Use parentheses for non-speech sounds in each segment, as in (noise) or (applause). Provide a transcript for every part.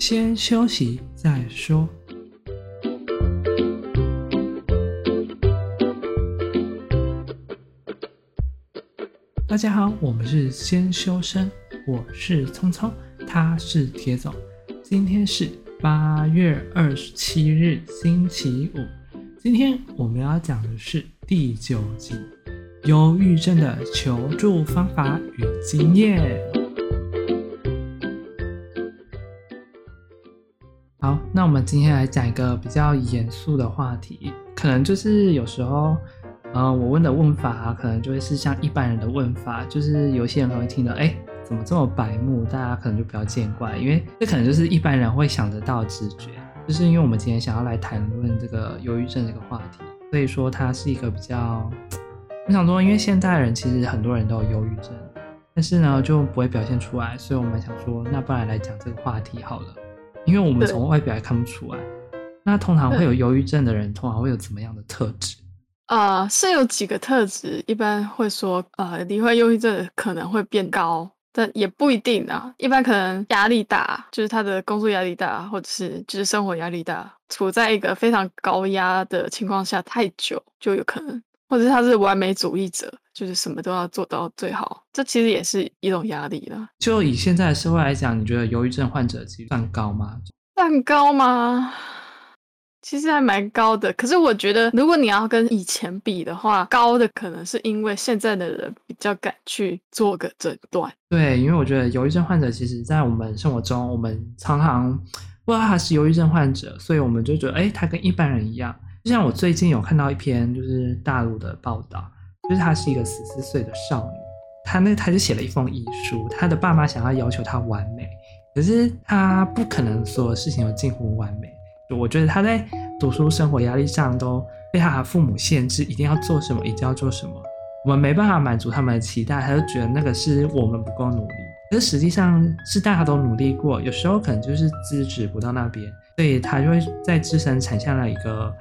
先休息再说。大家好，我们是先修身，我是聪聪，他是铁总。今天是八月二十七日，星期五。今天我们要讲的是第九集：忧郁症的求助方法与经验。好，那我们今天来讲一个比较严肃的话题，可能就是有时候。呃，我问的问法，可能就会是像一般人的问法，就是有些人可能会听到，哎，怎么这么白目？大家可能就不要见怪，因为这可能就是一般人会想得到直觉。就是因为我们今天想要来谈论这个忧郁症这个话题，所以说它是一个比较，我想说，因为现代人其实很多人都有忧郁症，但是呢就不会表现出来，所以我们想说，那不然来讲这个话题好了，因为我们从外表也看不出来。那通常会有忧郁症的人，通常会有怎么样的特质？呃，是有几个特质，一般会说，呃，罹患忧郁症可能会变高，但也不一定啊。一般可能压力大，就是他的工作压力大，或者是就是生活压力大，处在一个非常高压的情况下太久，就有可能，或者是他是完美主义者，就是什么都要做到最好，这其实也是一种压力了。就以现在的社会来讲，你觉得忧郁症患者其实算高吗？算高吗？其实还蛮高的，可是我觉得，如果你要跟以前比的话，高的可能是因为现在的人比较敢去做个诊断。对，因为我觉得忧郁症患者，其实在我们生活中，我们常常不知道他是忧郁症患者，所以我们就觉得，哎，他跟一般人一样。就像我最近有看到一篇就是大陆的报道，就是她是一个十四岁的少女，她那她就写了一封遗书，她的爸妈想要要求她完美，可是她不可能所有事情都近乎完美。我觉得她在读书、生活压力上都被她的父母限制，一定要做什么，一定要做什么。我们没办法满足他们的期待，他就觉得那个是我们不够努力。可是实际上是大家都努力过，有时候可能就是资质不到那边，所以他就会在自身产生了一个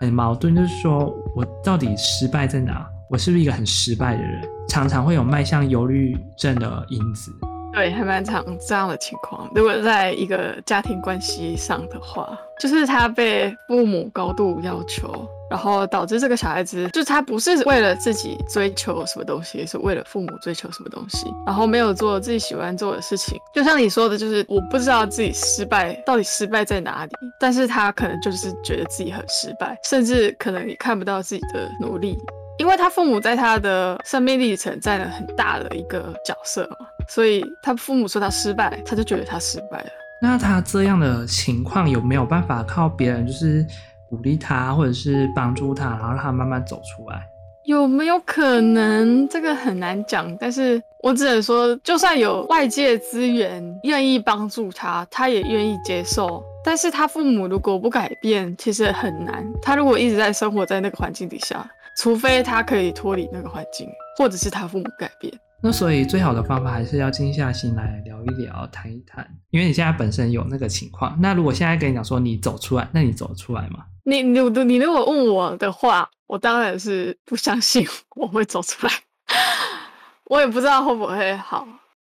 很矛盾，就是说我到底失败在哪？我是不是一个很失败的人？常常会有迈向忧郁症的因子。对，还蛮常这样的情况。如果在一个家庭关系上的话，就是他被父母高度要求，然后导致这个小孩子，就是他不是为了自己追求什么东西，是为了父母追求什么东西，然后没有做自己喜欢做的事情。就像你说的，就是我不知道自己失败到底失败在哪里，但是他可能就是觉得自己很失败，甚至可能也看不到自己的努力。因为他父母在他的生命历程占了很大的一个角色嘛，所以他父母说他失败，他就觉得他失败了。那他这样的情况有没有办法靠别人就是鼓励他，或者是帮助他，然后让他慢慢走出来？有没有可能？这个很难讲，但是我只能说，就算有外界资源愿意帮助他，他也愿意接受。但是他父母如果不改变，其实很难。他如果一直在生活在那个环境底下。除非他可以脱离那个环境，或者是他父母改变。那所以最好的方法还是要静下心来聊一聊，谈一谈。因为你现在本身有那个情况。那如果现在跟你讲说你走出来，那你走出来吗？你你你如果问我的话，我当然是不相信 (laughs) 我会走出来。(laughs) 我也不知道会不会好。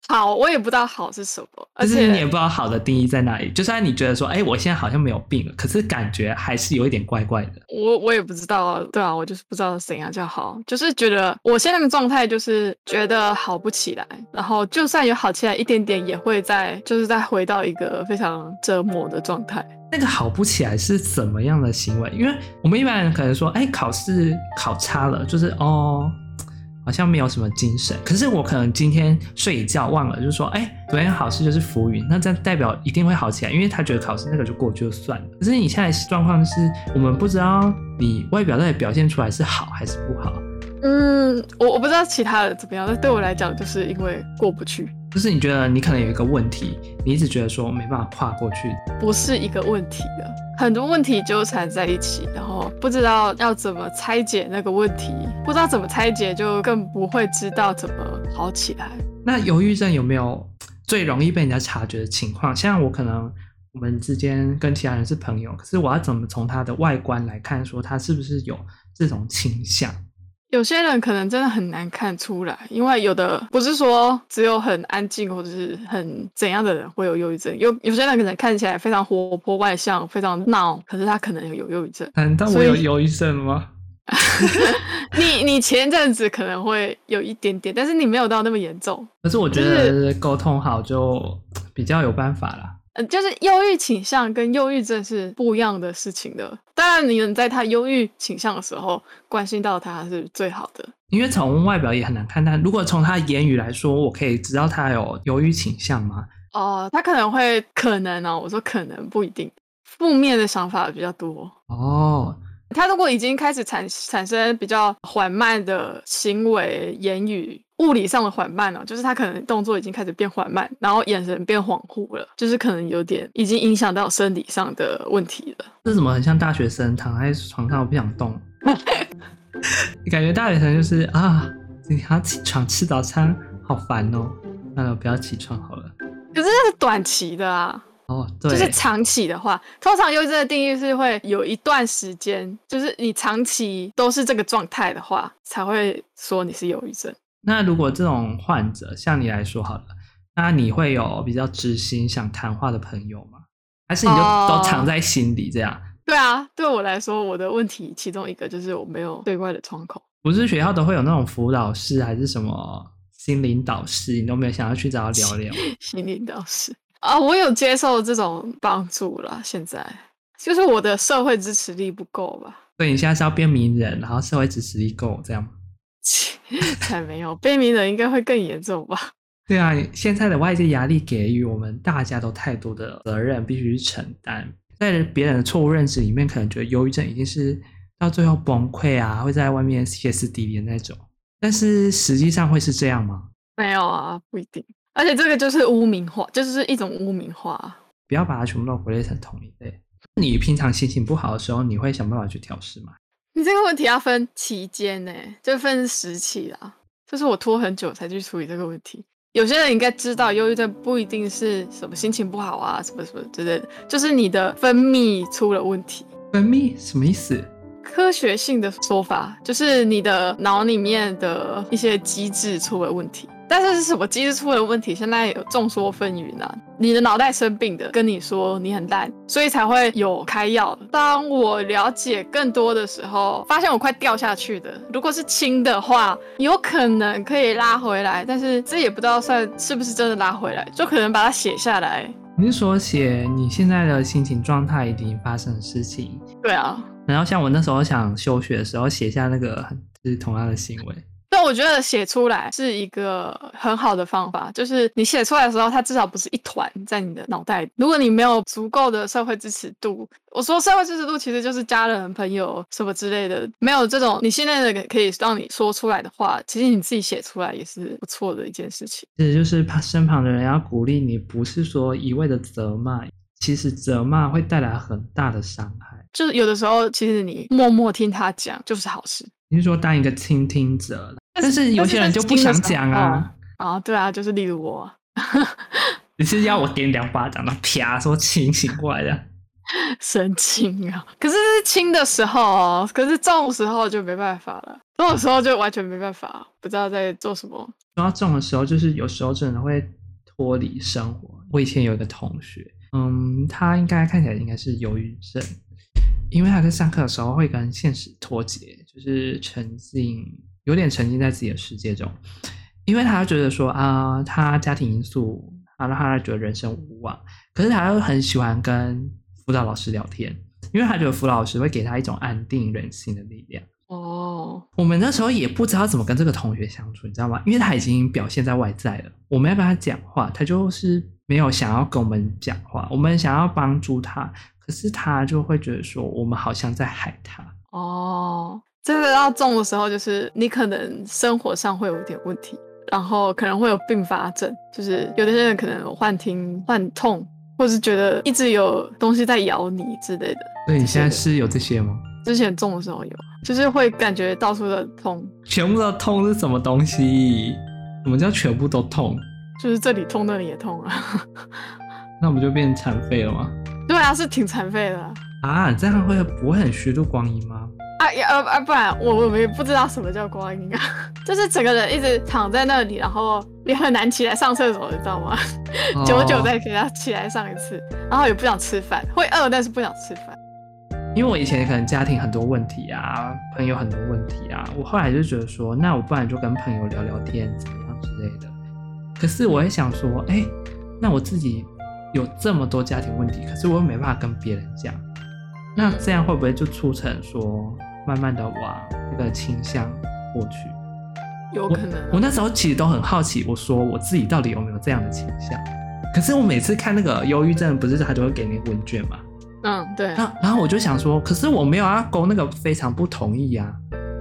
好，我也不知道好是什么，而且你也不知道好的定义在哪里。就算你觉得说，哎，我现在好像没有病了，可是感觉还是有一点怪怪的。我我也不知道，对啊，我就是不知道怎样叫好，就是觉得我现在的状态就是觉得好不起来，然后就算有好起来一点点，也会在就是再回到一个非常折磨的状态。那个好不起来是怎么样的行为？因为我们一般人可能说，哎，考试考差了，就是哦。好像没有什么精神，可是我可能今天睡一觉忘了，就是说，哎，昨天考试就是浮云，那这代表一定会好起来，因为他觉得考试那个就过去就算了。可是你现在状况是，我们不知道你外表到底表现出来是好还是不好。嗯，我我不知道其他的怎么样，但对我来讲，就是因为过不去。就是你觉得你可能有一个问题，你一直觉得说没办法跨过去，不是一个问题的，很多问题纠缠在一起，然后不知道要怎么拆解那个问题，不知道怎么拆解，就更不会知道怎么好起来。那忧郁症有没有最容易被人家察觉的情况？像我可能我们之间跟其他人是朋友，可是我要怎么从他的外观来看，说他是不是有这种倾向？有些人可能真的很难看出来，因为有的不是说只有很安静或者是很怎样的人会有忧郁症，有有些人可能看起来非常活泼外向，非常闹，可是他可能有忧郁症。难道我有忧郁症吗？(laughs) 你你前阵子可能会有一点点，但是你没有到那么严重。可是我觉得沟通好就比较有办法啦。嗯，就是忧郁倾向跟忧郁症是不一样的事情的。当然，你能在他忧郁倾向的时候关心到他是最好的。因为从外表也很难看，但如果从他的言语来说，我可以知道他有忧郁倾向吗？哦，他可能会可能哦，我说可能不一定，负面的想法比较多哦。他如果已经开始产产生比较缓慢的行为、言语。物理上的缓慢哦，就是他可能动作已经开始变缓慢，然后眼神变恍惚了，就是可能有点已经影响到生理上的问题了。这怎么很像大学生躺在床上我不想动？你 (laughs) 感觉大学生就是啊，你还要起床吃早餐，好烦哦。那我不要起床好了。可是那是短期的啊。哦，对。就是长期的话，通常忧郁症的定义是会有一段时间，就是你长期都是这个状态的话，才会说你是忧郁症。那如果这种患者像你来说好了，那你会有比较知心想谈话的朋友吗？还是你就都藏在心里这样？Uh, 对啊，对我来说，我的问题其中一个就是我没有对外的窗口。不是学校都会有那种辅导室还是什么心灵导师，你都没有想要去找他聊聊？心灵导师啊，uh, 我有接受这种帮助了。现在就是我的社会支持力不够吧？所以你现在是要变名人，然后社会支持力够这样吗？(laughs) 才没有，被名人应该会更严重吧？对啊，现在的外界压力给予我们大家都太多的责任，必须去承担。在别人的错误认知里面，可能觉得忧郁症已经是到最后崩溃啊，会在外面歇斯底里的那种。但是实际上会是这样吗？没有啊，不一定。而且这个就是污名化，就是一种污名化。不要把它全部都归类成同一类。你平常心情不好的时候，你会想办法去调试吗？你这个问题要分期间呢，就分时期啦。就是我拖很久才去处理这个问题。有些人应该知道，忧郁症不一定是什么心情不好啊，什么什么之类的，就是你的分泌出了问题。分泌什么意思？科学性的说法就是你的脑里面的一些机制出了问题。但是是什么机制出了问题？现在有众说纷纭啊。你的脑袋生病的，跟你说你很烂，所以才会有开药。当我了解更多的时候，发现我快掉下去的。如果是轻的话，有可能可以拉回来，但是这也不知道算是不是真的拉回来，就可能把它写下来。你是说写你现在的心情状态已经发生的事情？对啊。然后像我那时候想休学的时候，写下那个是同样的行为。但我觉得写出来是一个很好的方法，就是你写出来的时候，它至少不是一团在你的脑袋。如果你没有足够的社会支持度，我说社会支持度其实就是家人、朋友什么之类的，没有这种你现在的可以让你说出来的话，其实你自己写出来也是不错的一件事情。其实就是怕身旁的人要鼓励你，不是说一味的责骂，其实责骂会带来很大的伤害。就是有的时候，其实你默默听他讲就是好事。你是说当一个倾听者？但是有些人就不想讲啊！啊，对啊，就是例如我，(laughs) 你是要我点两巴掌，然后啪说清醒过来的？(laughs) 神经啊！可是是轻的时候哦，可是重的时候就没办法了。重的时候就完全没办法，不知道在做什么。说到重的时候，就是有时候真的会脱离生活。我以前有一个同学，嗯，他应该看起来应该是忧郁症，因为他在上课的时候会跟现实脱节，就是沉浸。有点沉浸在自己的世界中，因为他觉得说啊，他家庭因素啊让他觉得人生无望，可是他又很喜欢跟辅导老师聊天，因为他觉得辅导老师会给他一种安定人心的力量。哦，我们那时候也不知道怎么跟这个同学相处，你知道吗？因为他已经表现在外在了，我们要跟他讲话，他就是没有想要跟我们讲话。我们想要帮助他，可是他就会觉得说，我们好像在害他。哦。真的要重的时候，就是你可能生活上会有一点问题，然后可能会有并发症，就是有的人可能有幻听、幻痛，或是觉得一直有东西在咬你之类的。那，你现在是有这些吗？之前重的时候有，就是会感觉到处的痛。全部的痛是什么东西？什么叫全部都痛？(laughs) 就是这里痛，那里也痛啊。(laughs) 那我们就变残废了吗？对啊，是挺残废的啊。啊，这样会不会很虚度光阴吗？啊呀呃啊，不然我我们也不知道什么叫光阴啊，(laughs) 就是整个人一直躺在那里，然后也很难起来上厕所，你知道吗？(laughs) 久久再给他起来上一次，然后也不想吃饭，会饿，但是不想吃饭。因为我以前可能家庭很多问题啊，朋友很多问题啊，我后来就觉得说，那我不然就跟朋友聊聊天，怎么样之类的。可是我也想说，哎、那我自己有这么多家庭问题，可是我又没办法跟别人讲，那这样会不会就促成说，慢慢的往那个倾向过去？有可能、啊我。我那时候其实都很好奇，我说我自己到底有没有这样的倾向？可是我每次看那个忧郁症，不是他就会给那个问卷嘛？嗯，对。然后，然后我就想说，可是我没有要勾那个非常不同意啊，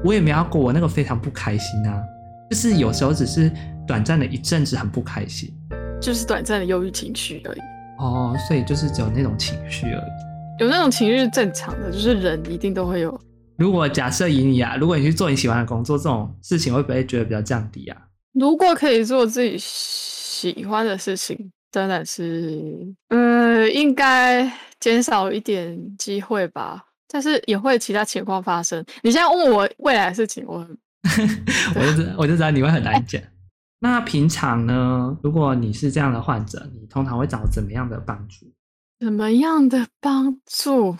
我也没有要勾我那个非常不开心啊，就是有时候只是短暂的一阵子很不开心，就是短暂的忧郁情绪而已。哦，所以就是只有那种情绪而已。有那种情绪是正常的，就是人一定都会有。如果假设以你啊，如果你去做你喜欢的工作，这种事情会不会觉得比较降低啊？如果可以做自己喜欢的事情，真的是，呃，应该。减少一点机会吧，但是也会其他情况发生。你现在问我未来的事情，我很 (laughs) 我就知我就知道你会很难讲。(laughs) 那平常呢？如果你是这样的患者，你通常会找怎么样的帮助？怎么样的帮助？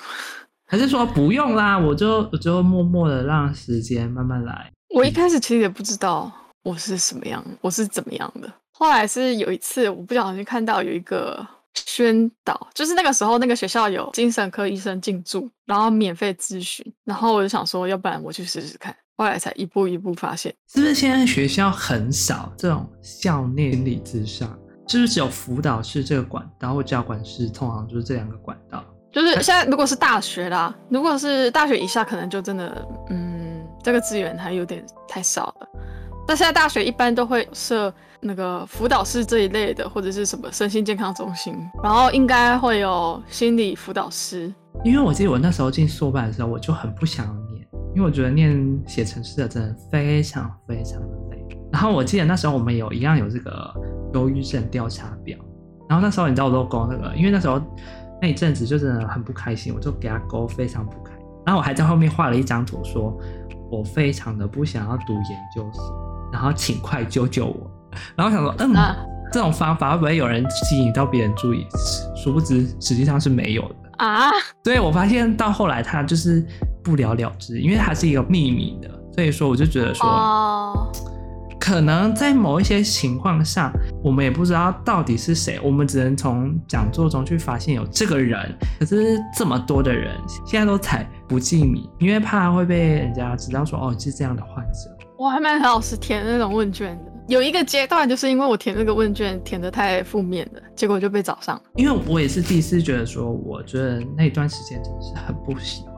还是说不用啦？我就我就默默的让时间慢慢来。我一开始其实也不知道我是什么样，我是怎么样的。后来是有一次，我不小心看到有一个。宣导就是那个时候，那个学校有精神科医生进驻，然后免费咨询，然后我就想说，要不然我去试试看。后来才一步一步发现，是不是现在学校很少这种校内心理咨商？是不是只有辅导室这个管道，或教管室，通常就是这两个管道？就是现在如果是大学啦，如果是大学以下，可能就真的，嗯，这个资源还有点太少了。但现在大学一般都会设那个辅导室这一类的，或者是什么身心健康中心，然后应该会有心理辅导师。因为我记得我那时候进硕班的时候，我就很不想念，因为我觉得念写程式的真的非常非常的累。然后我记得那时候我们有一样有这个忧郁症调查表，然后那时候你知道我都勾那个，因为那时候那一阵子就真的很不开心，我就给他勾非常不开心。然后我还在后面画了一张图，说我非常的不想要读研究所。然后请快救救我！然后想说，嗯，啊、这种方法会不会有人吸引到别人注意？殊不知，实际上是没有的啊。所以我发现到后来他就是不了了之，因为他是一个秘密的，所以说我就觉得说，哦、可能在某一些情况下，我们也不知道到底是谁，我们只能从讲座中去发现有这个人。可是这么多的人现在都采不记名，因为怕会被人家知道说，哦，是这样的患者。我还蛮老实填那种问卷的，有一个阶段就是因为我填那个问卷填的太负面了，结果就被找上了。因为我也是第一次觉得说，我觉得那段时间真的是很不喜欢，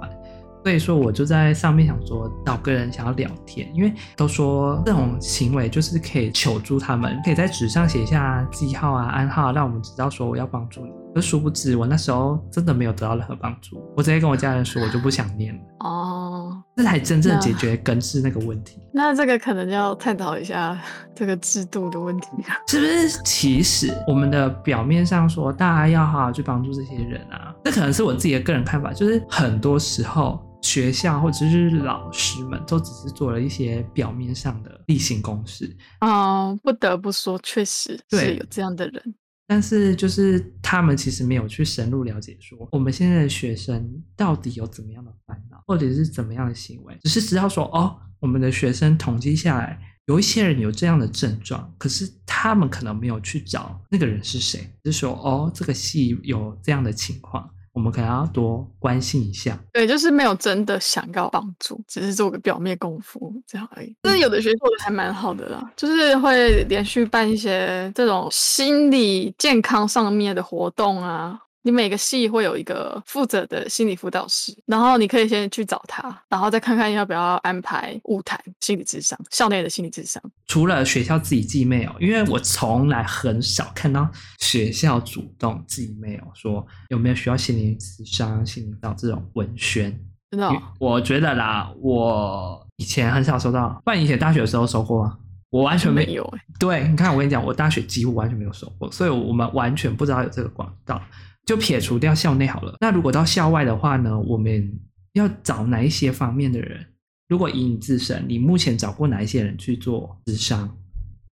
所以说我就在上面想说找个人想要聊天，因为都说这种行为就是可以求助他们，可以在纸上写下记号啊、暗号，让我们知道说我要帮助你。可殊不知我那时候真的没有得到任何帮助，我直接跟我家人说我就不想念了。(laughs) 哦。这才真正解决根治那个问题。那，这个可能就要探讨一下 (laughs) 这个制度的问题啊，是不是？其实我们的表面上说大家要好好去帮助这些人啊，这可能是我自己的个人看法，就是很多时候学校或者是老师们都只是做了一些表面上的例行公事。哦，不得不说，确实是有这样的人。但是，就是他们其实没有去深入了解，说我们现在的学生到底有怎么样的烦恼，或者是怎么样的行为，只是知道说，哦，我们的学生统计下来，有一些人有这样的症状，可是他们可能没有去找那个人是谁，只是说，哦，这个系有这样的情况。我们可能要多关心一下，对，就是没有真的想要帮助，只是做个表面功夫这样而已。但是有的学校做的还蛮好的啦，就是会连续办一些这种心理健康上面的活动啊。你每个系会有一个负责的心理辅导师，然后你可以先去找他，然后再看看要不要安排晤谈心理智商，校内的心理智商。除了学校自己寄 mail，因为我从来很少看到学校主动寄 mail 说有没有需要心理智商、心理辅导这种文宣。真的、哦？我觉得啦，我以前很少收到，不然以前大学的时候收过啊，我完全没，没有、欸。对，你看我跟你讲，我大学几乎完全没有收过，所以我们完全不知道有这个管道。就撇除掉校内好了，那如果到校外的话呢？我们要找哪一些方面的人？如果以你自身，你目前找过哪一些人去做智商？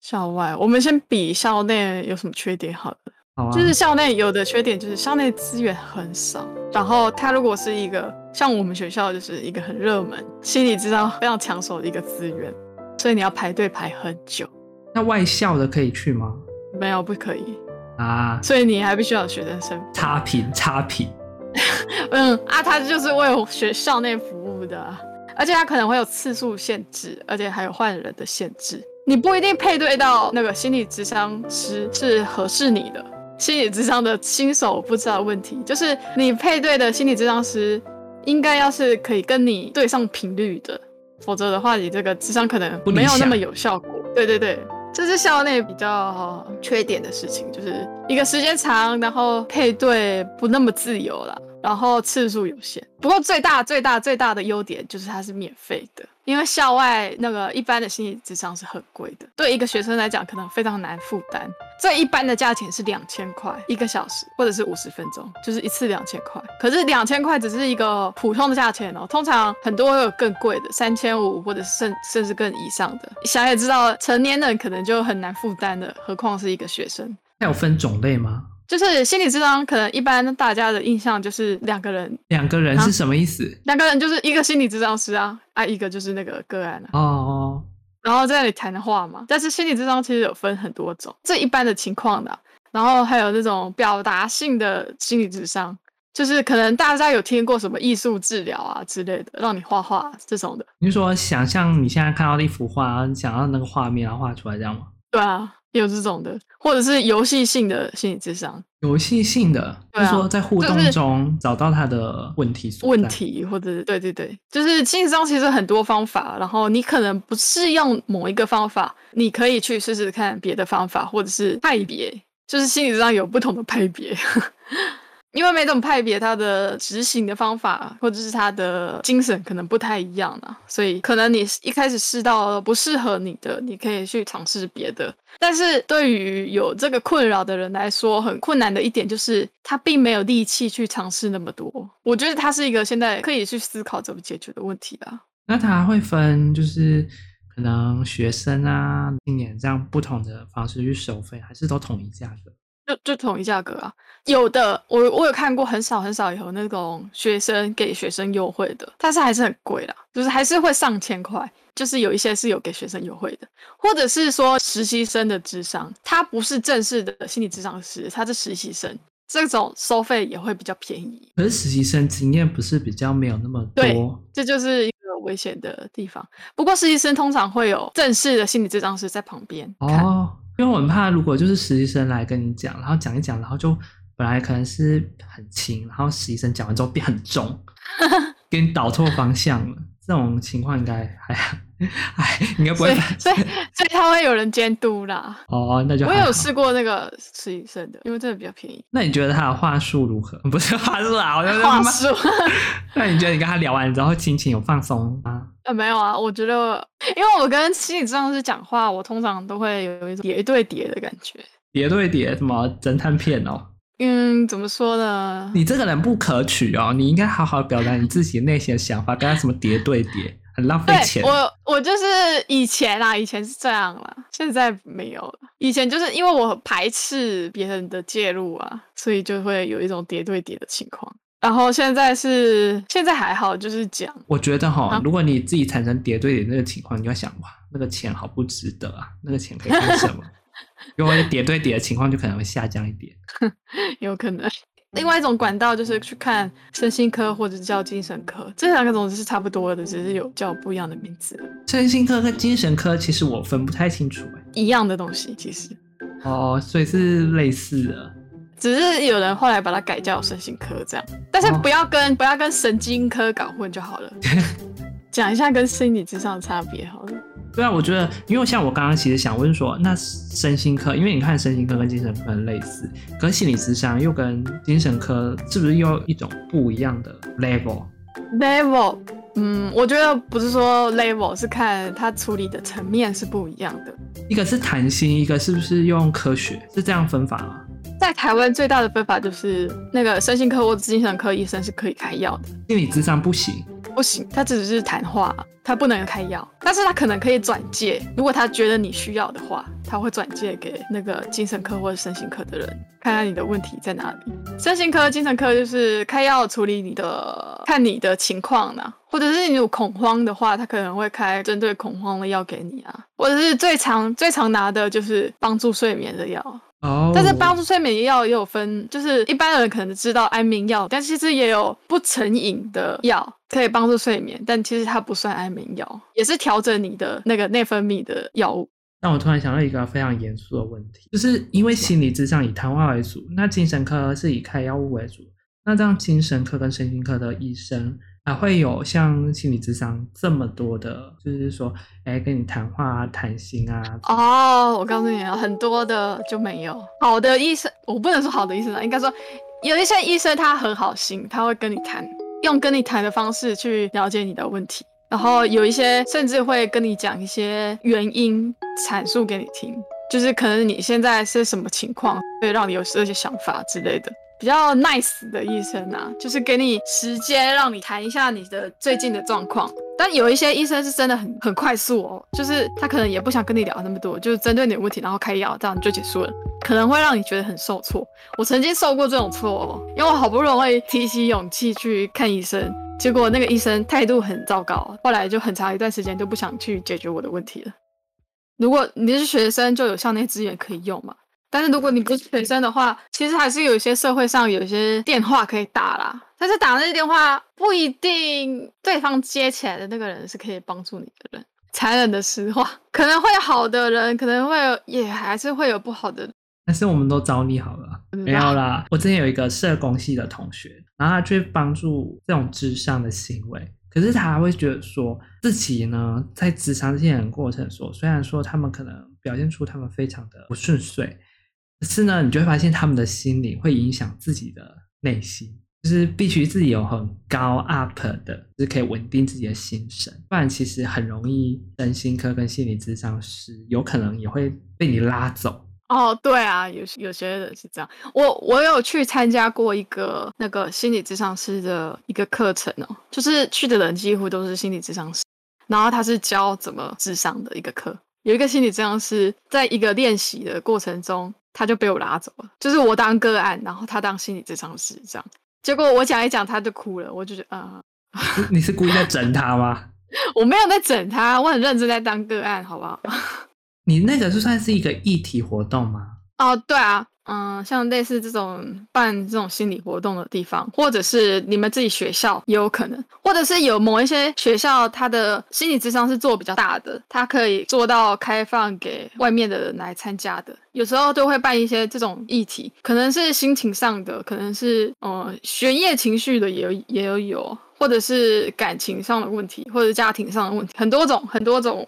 校外，我们先比校内有什么缺点好了。好啊。就是校内有的缺点就是校内资源很少，然后它如果是一个像我们学校就是一个很热门、心理智商非常抢手的一个资源，所以你要排队排很久。那外校的可以去吗？没有，不可以啊。所以你还必须要有学生身份。差评，差评。(laughs) 嗯啊，他就是为学校内服务的。而且他可能会有次数限制，而且还有换人的限制。你不一定配对到那个心理智商师是合适你的。心理智商的新手不知道的问题，就是你配对的心理智商师应该要是可以跟你对上频率的，否则的话，你这个智商可能没有那么有效果。对对对，这是校内比较缺点的事情，就是一个时间长，然后配对不那么自由了。然后次数有限，不过最大最大最大的优点就是它是免费的，因为校外那个一般的心理咨商是很贵的，对一个学生来讲可能非常难负担。最一般的价钱是两千块一个小时，或者是五十分钟，就是一次两千块。可是两千块只是一个普通的价钱哦，通常很多会有更贵的，三千五或者甚甚至更以上的。想也知道，成年人可能就很难负担的，何况是一个学生。它有分种类吗？就是心理智商，可能一般大家的印象就是两个人，两个人是什么意思？啊、两个人就是一个心理智商师啊，啊，一个就是那个个案啊。哦。然后在那里谈的话嘛，但是心理智商其实有分很多种，最一般的情况的，然后还有那种表达性的心理智商，就是可能大家有听过什么艺术治疗啊之类的，让你画画这种的。你说想象你现在看到的一幅画，你想要那个画面然后画出来这样吗？对啊。有这种的，或者是游戏性的心理智商，游戏性的，啊、就是说在互动中找到他的问题所在，问题，或者是对对对，就是心理智商其实很多方法，然后你可能不适用某一个方法，你可以去试试看别的方法，或者是派别，就是心理智商有不同的派别。(laughs) 因为每种派别它的执行的方法或者是它的精神可能不太一样呢，所以可能你一开始试到不适合你的，你可以去尝试别的。但是对于有这个困扰的人来说，很困难的一点就是他并没有力气去尝试那么多。我觉得他是一个现在可以去思考怎么解决的问题吧。那他会分就是可能学生啊、青年这样不同的方式去收费，还是都统一价格？就就统一价格啊，有的我我有看过很少很少有那种学生给学生优惠的，但是还是很贵啦，就是还是会上千块，就是有一些是有给学生优惠的，或者是说实习生的智商，他不是正式的心理智商师，他是实习生，这种收费也会比较便宜。可是实习生经验不是比较没有那么多，对，这就是一个危险的地方。不过实习生通常会有正式的心理智商师在旁边哦。因为我很怕，如果就是实习生来跟你讲，然后讲一讲，然后就本来可能是很轻，然后实习生讲完之后变很重，(laughs) 给你导错方向了。这种情况应该还 (laughs) 哎，应该不会所。所以 (laughs) 所以他会有人监督啦。哦，那就好。我有试过那个实习生的，因为真的比较便宜。那你觉得他的话术如何？(laughs) 不是话术啊，我觉得话术。那你觉得你跟他聊完之后心情有放松吗？呃，没有啊，我觉得，因为我跟心理治疗师讲话，我通常都会有一种叠对叠的感觉。叠对叠，什么侦探片哦？嗯，怎么说呢？你这个人不可取哦，你应该好好表达你自己内心的想法，跟他什么叠对叠，很浪费钱。我我就是以前啦，以前是这样啦，现在没有了。以前就是因为我排斥别人的介入啊，所以就会有一种叠对叠的情况。然后现在是现在还好，就是讲。我觉得哈，如果你自己产生叠对叠那个情况，你要想哇，那个钱好不值得啊，那个钱可以干什么？(laughs) 因为叠对叠的情况就可能会下降一点，(laughs) 有可能。另外一种管道就是去看身心科或者叫精神科，这两个总之是差不多的，只是有叫不一样的名字。身心科和精神科其实我分不太清楚，一样的东西其实。哦，所以是类似的。只是有人后来把它改叫身心科这样，但是不要跟、哦、不要跟神经科搞混就好了。(laughs) 讲一下跟心理智商的差别好了。对啊，我觉得，因为像我刚刚其实想问说，那身心科，因为你看身心科跟精神科很类似，跟心理咨商又跟精神科是不是又一种不一样的 level？level，嗯，我觉得不是说 level，是看它处理的层面是不一样的。一个是谈心，一个是不是用科学？是这样分法吗？在台湾最大的分法就是那个身心科或精神科医生是可以开药的，心理咨商不行。不行，他只是谈话，他不能开药，但是他可能可以转介，如果他觉得你需要的话，他会转介给那个精神科或者身心科的人，看看你的问题在哪里。身心科、精神科就是开药处理你的，看你的情况呢，或者是你有恐慌的话，他可能会开针对恐慌的药给你啊，或者是最常最常拿的就是帮助睡眠的药。哦，oh. 但是帮助睡眠药也有分，就是一般人可能知道安眠药，但其实也有不成瘾的药可以帮助睡眠，但其实它不算安眠药，也是调整你的那个内分泌的药物。那我突然想到一个非常严肃的问题，就是因为心理咨商以谈话为主，那精神科是以开药物为主，那这样精神科跟神经科的医生。还会有像心理咨商这么多的，就是说，哎，跟你谈话啊，谈心啊。哦，我告诉你啊，很多的就没有好的医生，我不能说好的医生啊，应该说有一些医生他很好心，他会跟你谈，用跟你谈的方式去了解你的问题，然后有一些甚至会跟你讲一些原因，阐述给你听，就是可能你现在是什么情况，会让你有这些想法之类的。比较 nice 的医生啊，就是给你时间让你谈一下你的最近的状况。但有一些医生是真的很很快速哦，就是他可能也不想跟你聊那么多，就是针对你的问题，然后开药，这样就结束了，可能会让你觉得很受挫。我曾经受过这种挫哦，因为我好不容易提起勇气去看医生，结果那个医生态度很糟糕，后来就很长一段时间都不想去解决我的问题了。如果你是学生，就有校内资源可以用嘛。但是如果你不是学生的话，其实还是有一些社会上有一些电话可以打啦。但是打那些电话不一定对方接起来的那个人是可以帮助你的人。残忍的实话，可能会好的人，可能会有，也还是会有不好的人。但是我们都找你好了，没有啦。我之前有一个社工系的同学，然后他去帮助这种智商的行为，可是他还会觉得说自己呢，在智商这些人过程说，虽然说他们可能表现出他们非常的不顺遂。可是呢，你就会发现他们的心理会影响自己的内心，就是必须自己有很高 up 的，就是可以稳定自己的心神，不然其实很容易身心科跟心理咨商师有可能也会被你拉走。哦，对啊，有有些人是这样。我我有去参加过一个那个心理咨商师的一个课程哦，就是去的人几乎都是心理咨商师，然后他是教怎么智商的一个课。有一个心理咨商师在一个练习的过程中。他就被我拉走了，就是我当个案，然后他当心理咨商师这样。结果我讲一讲，他就哭了，我就觉得啊，呃、(laughs) 你是故意在整他吗？(laughs) 我没有在整他，我很认真在当个案，好不好？(laughs) 你那个就算是一个议题活动吗？哦，对啊。嗯，像类似这种办这种心理活动的地方，或者是你们自己学校也有可能，或者是有某一些学校，它的心理智商是做比较大的，它可以做到开放给外面的人来参加的。有时候都会办一些这种议题，可能是心情上的，可能是嗯学业情绪的也有也有有，或者是感情上的问题，或者家庭上的问题，很多种很多种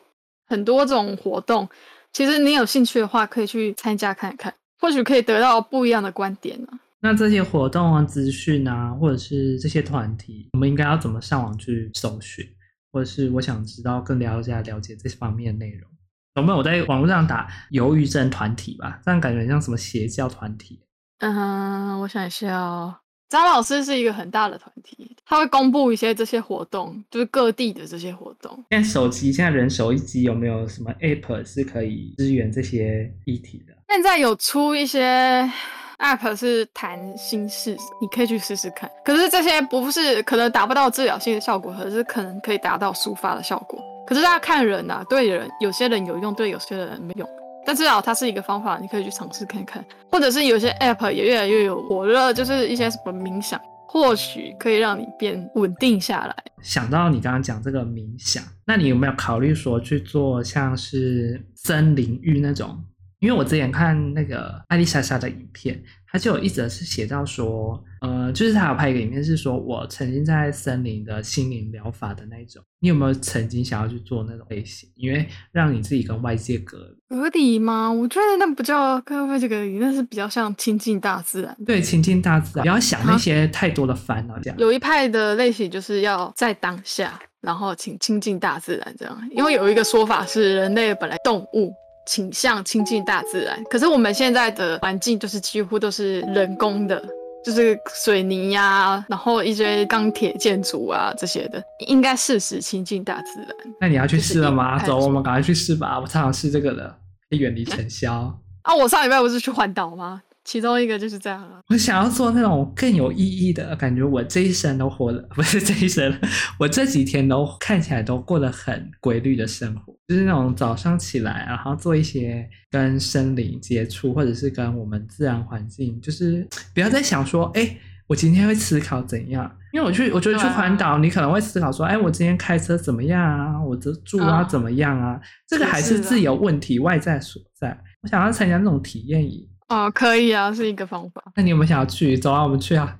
很多种活动。其实你有兴趣的话，可以去参加看看。或许可以得到不一样的观点呢、啊。那这些活动啊、资讯啊，或者是这些团体，我们应该要怎么上网去搜寻？或者是我想知道更了解了解这方面的内容，有没有我在网络上打忧郁症团体吧？这样感觉像什么邪教团体？嗯，我想一下哦。张老师是一个很大的团体，他会公布一些这些活动，就是各地的这些活动。现在手机现在人手一机，有没有什么 app 是可以支援这些议题的？现在有出一些 app 是谈心事，你可以去试试看。可是这些不是可能达不到治疗性的效果，可是可能可以达到抒发的效果。可是大家看人啊，对人有些人有用，对有些人没用。但至少它是一个方法，你可以去尝试看看，或者是有些 app 也越来越有火热，就是一些什么冥想，或许可以让你变稳定下来。想到你刚刚讲这个冥想，那你有没有考虑说去做像是森林浴那种？因为我之前看那个艾丽莎莎的影片，她就有一则是写到说，呃，就是她有拍一个影片，是说我曾经在森林的心灵疗法的那种。你有没有曾经想要去做那种类型？因为让你自己跟外界隔隔离吗？我觉得那不叫跟外界隔离，那是比较像亲近大自然。对，亲近大自然，不要想那些太多的烦恼。这样有一派的类型就是要在当下，然后请亲近大自然这样。因为有一个说法是，人类本来动物。倾向亲近大自然。可是我们现在的环境就是几乎都是人工的，就是水泥呀、啊，然后一些钢铁建筑啊这些的，应该适时亲近大自然。那你要去试了吗？走，我们赶快去试吧。我常常试这个的，可以远离尘嚣。啊，我上礼拜不是去环岛吗？其中一个就是这样啊。我想要做那种更有意义的感觉，我这一生都活了，(laughs) 不是这一生，我这几天都看起来都过得很规律的生活，就是那种早上起来，然后做一些跟森林接触，或者是跟我们自然环境，就是不要再想说，哎，我今天会思考怎样？因为我去，我觉得去环岛，你可能会思考说，哎，我今天开车怎么样啊？我这住啊怎么样啊？这个还是自由问题外在所在。我想要参加那种体验营。哦，可以啊，是一个方法。那你有没有想要去？走啊，我们去啊！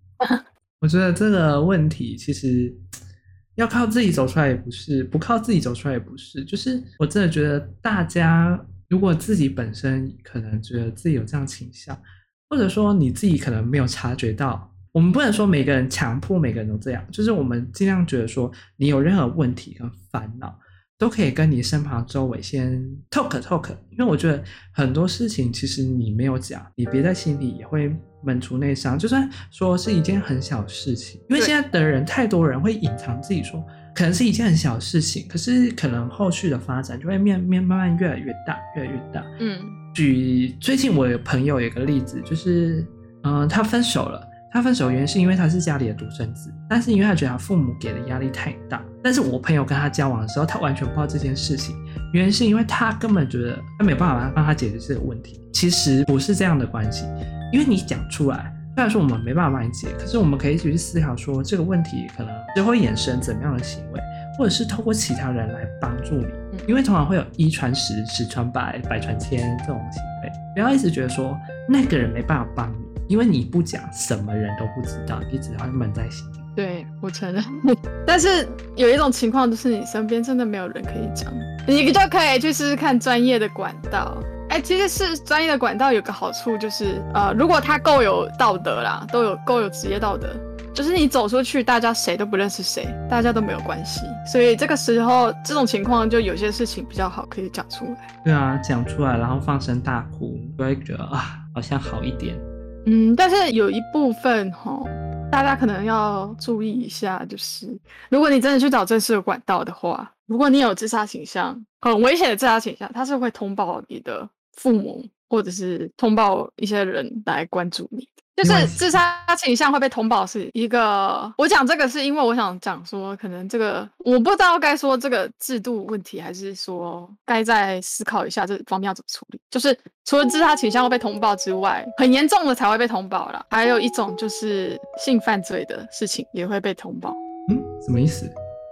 (laughs) 我觉得这个问题其实要靠自己走出来也不是，不靠自己走出来也不是。就是我真的觉得，大家如果自己本身可能觉得自己有这样倾向，或者说你自己可能没有察觉到，我们不能说每个人强迫每个人都这样，就是我们尽量觉得说，你有任何问题和烦恼。都可以跟你身旁周围先 talk talk，因为我觉得很多事情其实你没有讲，你憋在心里也会闷出内伤。就算说是一件很小的事情，因为现在的人太多人会隐藏自己说，说可能是一件很小的事情，可是可能后续的发展就会面面慢慢越来越大，越来越大。嗯，举最近我有朋友有个例子，就是嗯、呃，他分手了。他分手原因是因为他是家里的独生子，但是因为他觉得他父母给的压力太大。但是我朋友跟他交往的时候，他完全不知道这件事情。原因是因为他根本觉得他没办法帮他解决这个问题。其实不是这样的关系，因为你讲出来，虽然说我们没办法帮你解，可是我们可以一起去思考说这个问题可能就会衍生怎么样的行为，或者是透过其他人来帮助你。因为通常会有一传十，十传百，百传千这种行为。不要一直觉得说那个人没办法帮你。因为你不讲，什么人都不知道，你只要闷在心里。对，我承认，(laughs) 但是有一种情况就是你身边真的没有人可以讲，你就可以去试试看专业的管道。哎，其实是专业的管道有个好处就是，呃，如果他够有道德啦，都有够有职业道德，就是你走出去，大家谁都不认识谁，大家都没有关系，所以这个时候这种情况就有些事情比较好可以讲出来。对啊，讲出来，然后放声大哭，就会觉得啊，好像好一点。嗯，但是有一部分哈，大家可能要注意一下，就是如果你真的去找正式的管道的话，如果你有自杀倾向，很危险的自杀倾向，他是会通报你的父母，或者是通报一些人来关注你。就是自杀倾向会被通报是一个，我讲这个是因为我想讲说，可能这个我不知道该说这个制度问题，还是说该再思考一下这方面要怎么处理。就是除了自杀倾向会被通报之外，很严重的才会被通报啦。还有一种就是性犯罪的事情也会被通报。嗯，什么意思？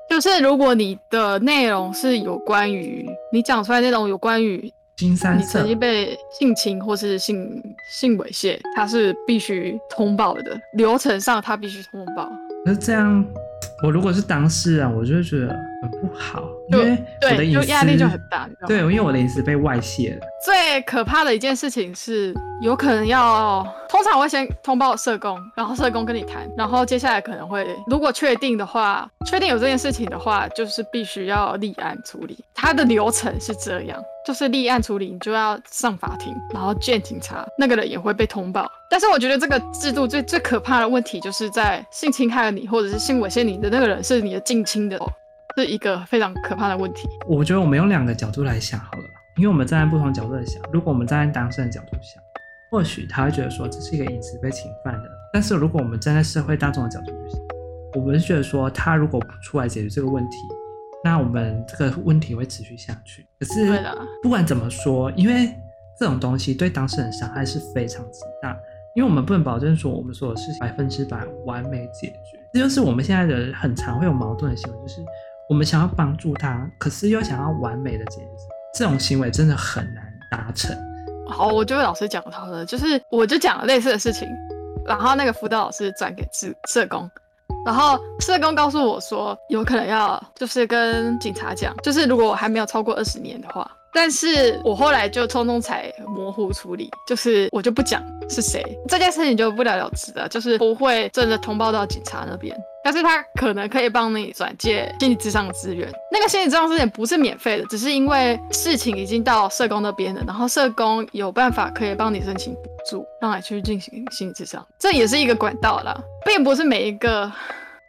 就是如果你的内容是有关于你讲出来内容有关于。你曾经被性侵或是性性猥亵，他是必须通报的，流程上他必须通报。那这样，我如果是当事人，我就会觉得很不好，因为我的隐私压力就很大。对，因为我的隐私被外泄了。最可怕的一件事情是，有可能要通常会先通报社工，然后社工跟你谈，然后接下来可能会，如果确定的话，确定有这件事情的话，就是必须要立案处理。它的流程是这样。就是立案处理，你就要上法庭，然后见警察，那个人也会被通报。但是我觉得这个制度最最可怕的问题，就是在性侵害了你或者是性猥亵你的那个人是你的近亲的，是一个非常可怕的问题。我觉得我们用两个角度来想好了，因为我们站在不同角度来想。如果我们站在当事人角度想，或许他会觉得说这是一个隐私被侵犯的。但是如果我们站在社会大众的角度去想，我们是觉得说他如果不出来解决这个问题。那我们这个问题会持续下去。可是，不管怎么说，因为这种东西对当事人伤害是非常之大，因为我们不能保证说我们所有事情百分之百完美解决。这就是我们现在的很常会有矛盾的行为，就是我们想要帮助他，可是又想要完美的解决，这种行为真的很难达成。好，我就会老师讲他的，就是我就讲了类似的事情，然后那个辅导老师转给社社工。然后社工告诉我说，有可能要就是跟警察讲，就是如果我还没有超过二十年的话。但是我后来就匆匆才模糊处理，就是我就不讲是谁，这件事情就不了了之了，就是不会真的通报到警察那边。但是他可能可以帮你转介心理智商资源。那个心理咨商资源不是免费的，只是因为事情已经到社工那边了，然后社工有办法可以帮你申请补助，让你去进行心理咨商，这也是一个管道啦，并不是每一个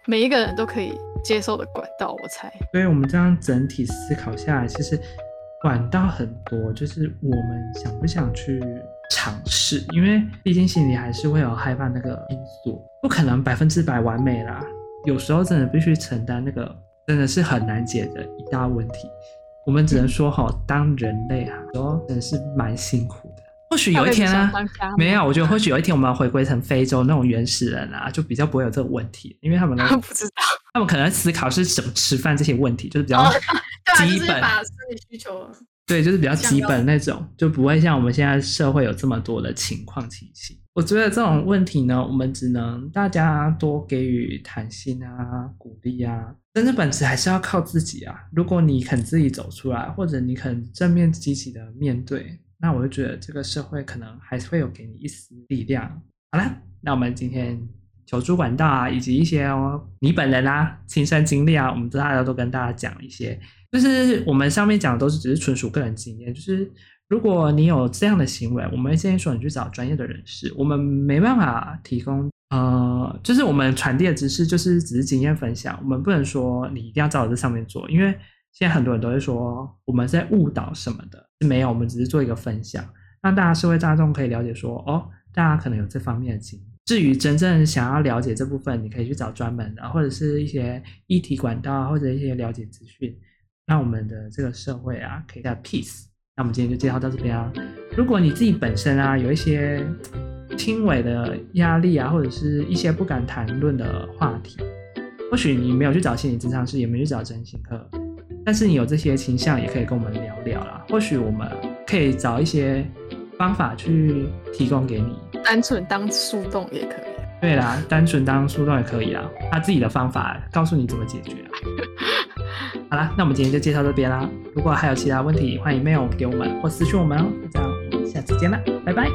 每一个人都可以接受的管道。我猜。所以我们这样整体思考下来，其实管道很多，就是我们想不想去尝试？因为毕竟心里还是会有害怕那个因素，不可能百分之百完美啦。有时候真的必须承担那个真的是很难解的一大问题，我们只能说哈，当人类啊，有时候真的是蛮辛苦的。或许有一天呢，没有，我觉得或许有一天我们要回归成非洲那种原始人啊，就比较不会有这个问题，因为他们呢，(laughs) 不知道，他们可能思考是怎么吃饭这些问题，就是比较基本，把生理需求。对，就是比较基本那种，就不会像我们现在社会有这么多的情况情形。我觉得这种问题呢，我们只能大家多给予弹性啊、鼓励啊。但是本质还是要靠自己啊。如果你肯自己走出来，或者你肯正面积极的面对，那我就觉得这个社会可能还是会有给你一丝力量。好了，那我们今天求助管道啊，以及一些哦，你本人啊亲身经历啊，我们大家都跟大家讲一些。就是我们上面讲的都是只是纯属个人经验，就是如果你有这样的行为，我们建议说你去找专业的人士，我们没办法提供，呃，就是我们传递的知识就是只是经验分享，我们不能说你一定要照这上面做，因为现在很多人都会说我们在误导什么的，没有，我们只是做一个分享，让大家社会大众可以了解说，哦，大家可能有这方面的经验。至于真正想要了解这部分，你可以去找专门的，或者是一些议题管道，或者一些了解资讯。让我们的这个社会啊，可以在 peace。那我们今天就介绍到这边啊。如果你自己本身啊，有一些轻微的压力啊，或者是一些不敢谈论的话题，或许你没有去找心理咨商师，也没去找身心科，但是你有这些倾向，也可以跟我们聊聊啦。或许我们可以找一些方法去提供给你。单纯当树洞也可以。对啦，单纯当树洞也可以啦。他自己的方法告诉你怎么解决啊。(laughs) 好啦，那我们今天就介绍这边啦。如果还有其他问题，欢迎 mail 给我们或私信我们哦。这样，下次见啦，拜拜。